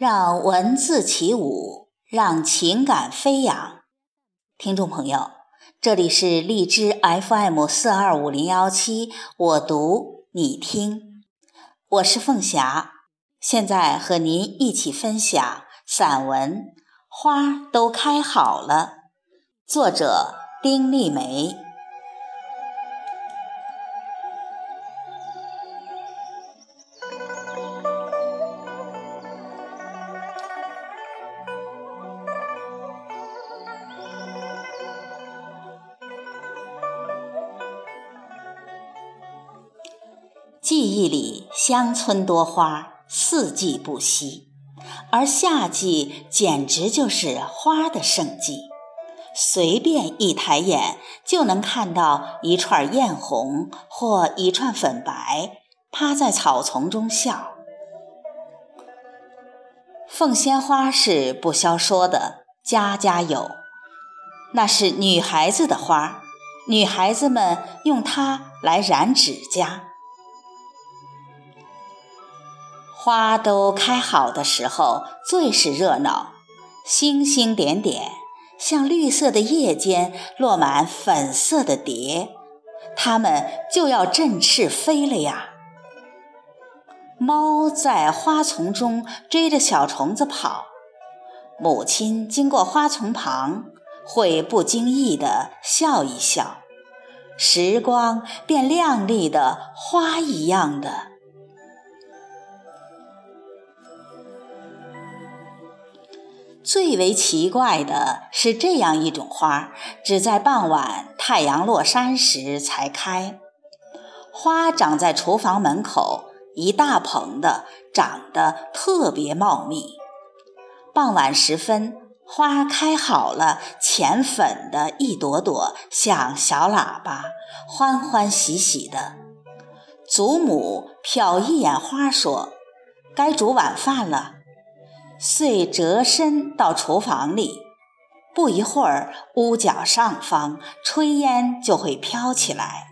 让文字起舞，让情感飞扬。听众朋友，这里是荔枝 FM 四二五零幺七，我读你听，我是凤霞，现在和您一起分享散文《花都开好了》，作者丁丽梅。记忆里，乡村多花，四季不息，而夏季简直就是花的盛季。随便一抬眼，就能看到一串艳红或一串粉白，趴在草丛中笑。凤仙花是不消说的，家家有。那是女孩子的花，女孩子们用它来染指甲。花都开好的时候，最是热闹，星星点点，像绿色的叶间落满粉色的蝶，它们就要振翅飞了呀。猫在花丛中追着小虫子跑，母亲经过花丛旁，会不经意地笑一笑，时光便亮丽的花一样的。最为奇怪的是，这样一种花，只在傍晚太阳落山时才开。花长在厨房门口，一大棚的，长得特别茂密。傍晚时分，花开好了，浅粉的一朵朵，像小喇叭，欢欢喜喜的。祖母瞟一眼花，说：“该煮晚饭了。”遂折身到厨房里，不一会儿，屋角上方炊烟就会飘起来。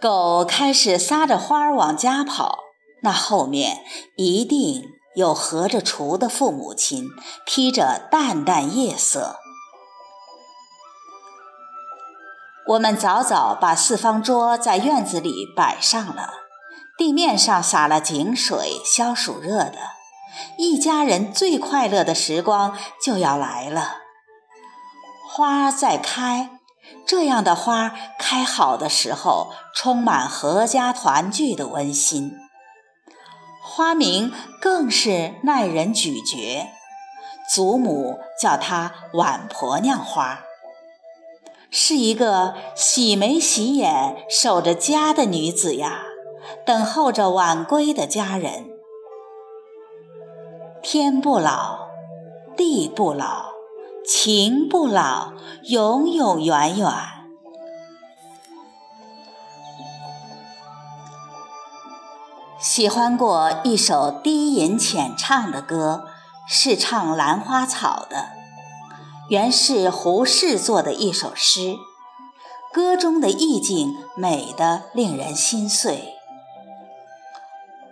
狗开始撒着欢儿往家跑，那后面一定有合着厨的父母亲，披着淡淡夜色。我们早早把四方桌在院子里摆上了，地面上洒了井水，消暑热的。一家人最快乐的时光就要来了，花在开，这样的花开好的时候，充满阖家团聚的温馨。花名更是耐人咀嚼，祖母叫它晚婆娘花，是一个喜眉喜眼、守着家的女子呀，等候着晚归的家人。天不老，地不老，情不老，永永远远。喜欢过一首低吟浅唱的歌，是唱兰花草的，原是胡适作的一首诗，歌中的意境美得令人心碎。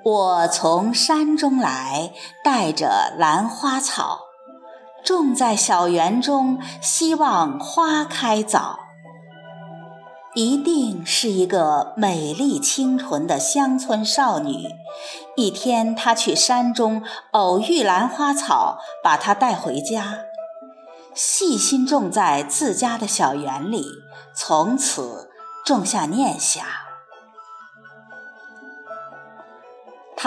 我从山中来，带着兰花草，种在小园中，希望花开早。一定是一个美丽清纯的乡村少女。一天，她去山中偶遇兰花草，把它带回家，细心种在自家的小园里，从此种下念想。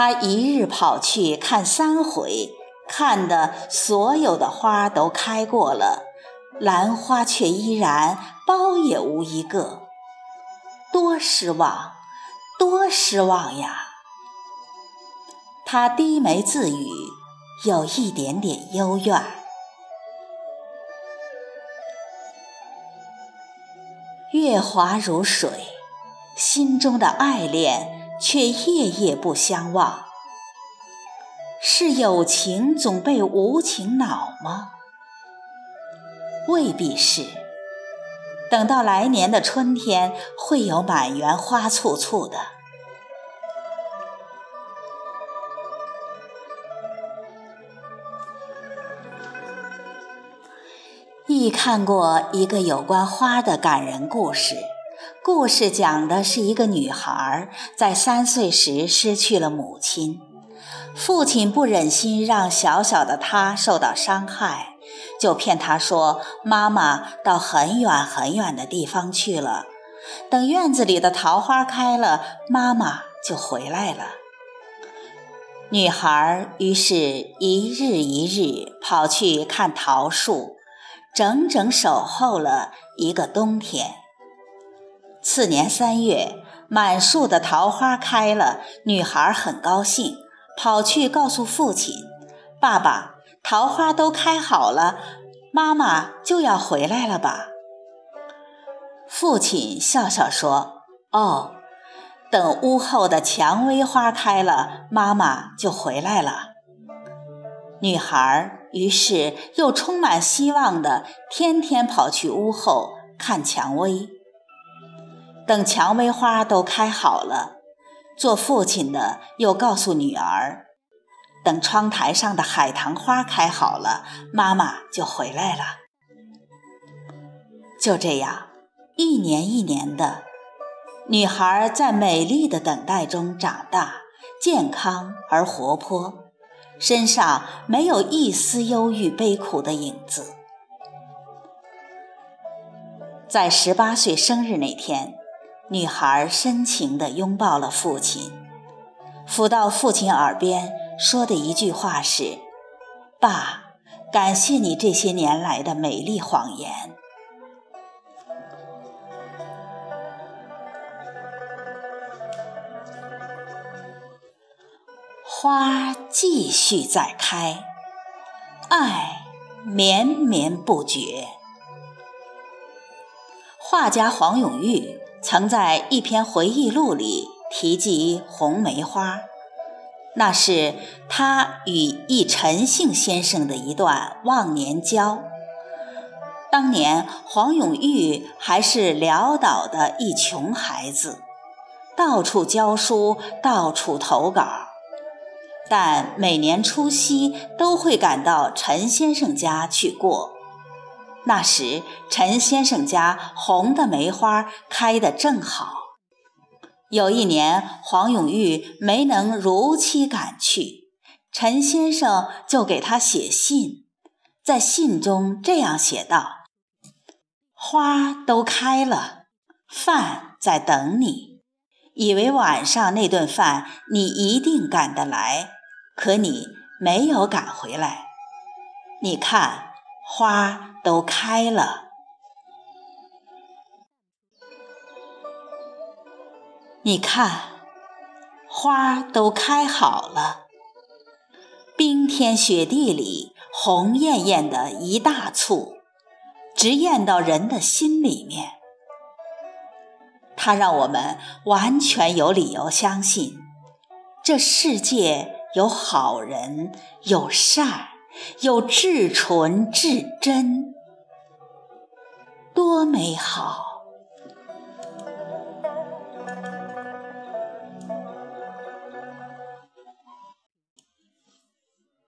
他一日跑去看三回，看的所有的花都开过了，兰花却依然苞也无一个，多失望，多失望呀！他低眉自语，有一点点幽怨。月华如水，心中的爱恋。却夜夜不相忘。是友情总被无情恼吗？未必是。等到来年的春天，会有满园花簇簇的。亦看过一个有关花的感人故事。故事讲的是一个女孩在三岁时失去了母亲，父亲不忍心让小小的她受到伤害，就骗她说妈妈到很远很远的地方去了，等院子里的桃花开了，妈妈就回来了。女孩于是一日一日跑去看桃树。整整守候了一个冬天。次年三月，满树的桃花开了，女孩很高兴，跑去告诉父亲：“爸爸，桃花都开好了，妈妈就要回来了吧？”父亲笑笑说：“哦，等屋后的蔷薇花开了，妈妈就回来了。”女孩。于是又充满希望的天天跑去屋后看蔷薇。等蔷薇花都开好了，做父亲的又告诉女儿：等窗台上的海棠花开好了，妈妈就回来了。就这样，一年一年的，女孩在美丽的等待中长大，健康而活泼。身上没有一丝忧郁悲苦的影子。在十八岁生日那天，女孩深情地拥抱了父亲，抚到父亲耳边说的一句话是：“爸，感谢你这些年来的美丽谎言。”花继续在开，爱绵绵不绝。画家黄永玉曾在一篇回忆录里提及红梅花，那是他与一陈姓先生的一段忘年交。当年黄永玉还是潦倒的一穷孩子，到处教书，到处投稿。但每年除夕都会赶到陈先生家去过。那时陈先生家红的梅花开得正好。有一年黄永玉没能如期赶去，陈先生就给他写信，在信中这样写道：“花都开了，饭在等你，以为晚上那顿饭你一定赶得来。”可你没有赶回来，你看花都开了，你看花都开好了，冰天雪地里红艳艳的一大簇，直艳到人的心里面。它让我们完全有理由相信，这世界。有好人，有善，有至纯至真，多美好！